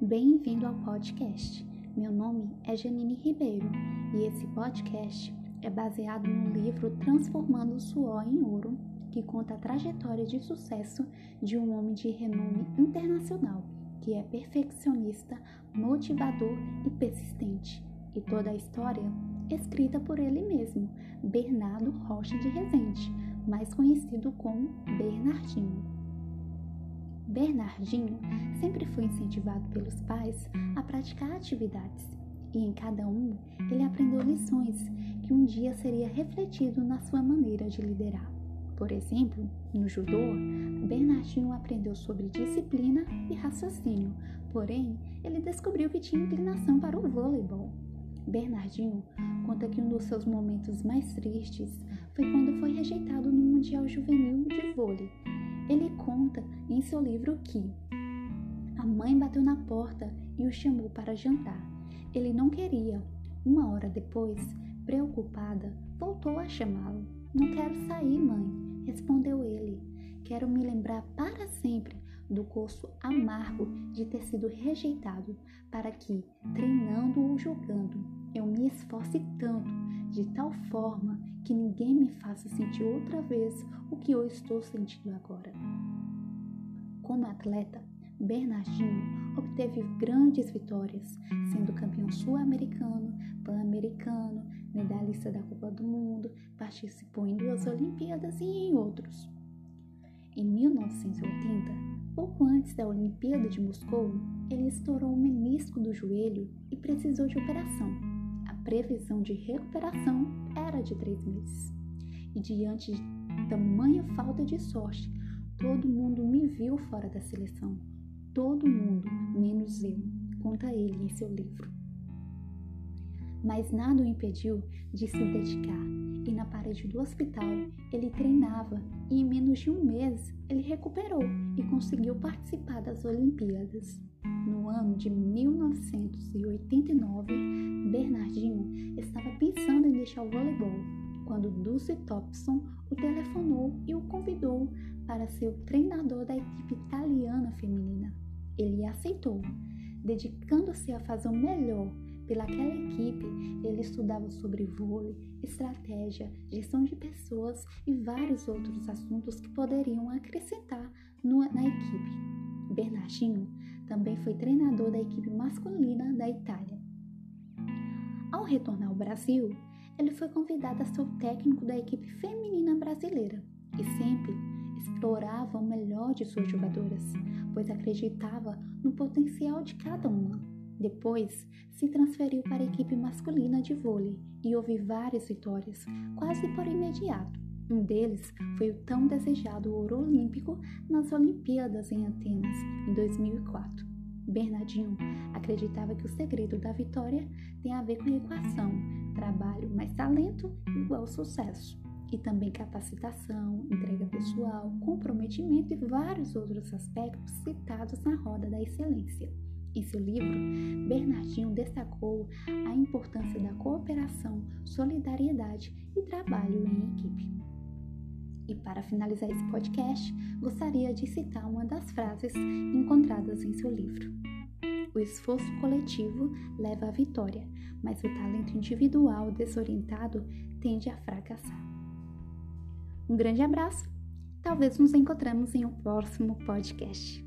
Bem-vindo ao podcast. Meu nome é Janine Ribeiro e esse podcast é baseado no livro Transformando o Suor em Ouro, que conta a trajetória de sucesso de um homem de renome internacional que é perfeccionista, motivador e persistente. E toda a história escrita por ele mesmo, Bernardo Rocha de Rezende, mais conhecido como Bernardinho. Bernardinho sempre foi incentivado pelos pais a praticar atividades, e em cada um ele aprendeu lições que um dia seria refletido na sua maneira de liderar. Por exemplo, no judô, Bernardinho aprendeu sobre disciplina e raciocínio, porém, ele descobriu que tinha inclinação para o vôleibol. Bernardinho conta que um dos seus momentos mais tristes foi quando foi rejeitado no Mundial Juvenil de Vôlei ele conta em seu livro que a mãe bateu na porta e o chamou para jantar. Ele não queria. Uma hora depois, preocupada, voltou a chamá-lo. Não quero sair, mãe, respondeu ele. Quero me lembrar para sempre do gosto amargo de ter sido rejeitado, para que, treinando ou jogando, eu me esforce tanto, de tal forma que ninguém me faça sentir outra vez o que eu estou sentindo agora. Como atleta, Bernardinho obteve grandes vitórias, sendo campeão sul-americano, pan-americano, medalhista da Copa do Mundo, participou em duas Olimpíadas e em outros. Em 1980, pouco antes da Olimpíada de Moscou, ele estourou o menisco do joelho e precisou de operação. Previsão de recuperação era de três meses. E diante de tamanha falta de sorte, todo mundo me viu fora da seleção. Todo mundo, menos eu, conta ele em seu livro. Mas nada o impediu de se dedicar e na parede do hospital ele treinava e em menos de um mês ele recuperou e conseguiu participar das Olimpíadas. No ano de 1989, Bernardinho estava pensando em deixar o voleibol quando Dulce Thompson o telefonou e o convidou para ser o treinador da equipe italiana feminina. Ele aceitou, dedicando-se a fazer o melhor Pelaquela equipe, ele estudava sobre vôlei, estratégia, gestão de pessoas e vários outros assuntos que poderiam acrescentar na equipe. Bernardinho também foi treinador da equipe masculina da Itália. Ao retornar ao Brasil, ele foi convidado a ser o técnico da equipe feminina brasileira e sempre explorava o melhor de suas jogadoras, pois acreditava no potencial de cada uma. Depois, se transferiu para a equipe masculina de vôlei e houve várias vitórias, quase por imediato. Um deles foi o tão desejado ouro olímpico nas Olimpíadas em Atenas, em 2004. Bernardinho acreditava que o segredo da vitória tem a ver com equação, trabalho mais talento igual sucesso, e também capacitação, entrega pessoal, comprometimento e vários outros aspectos citados na roda da excelência. Em seu livro, Bernardinho destacou a importância da cooperação, solidariedade e trabalho em equipe. E para finalizar esse podcast, gostaria de citar uma das frases encontradas em seu livro. O esforço coletivo leva à vitória, mas o talento individual desorientado tende a fracassar. Um grande abraço! Talvez nos encontremos em um próximo podcast.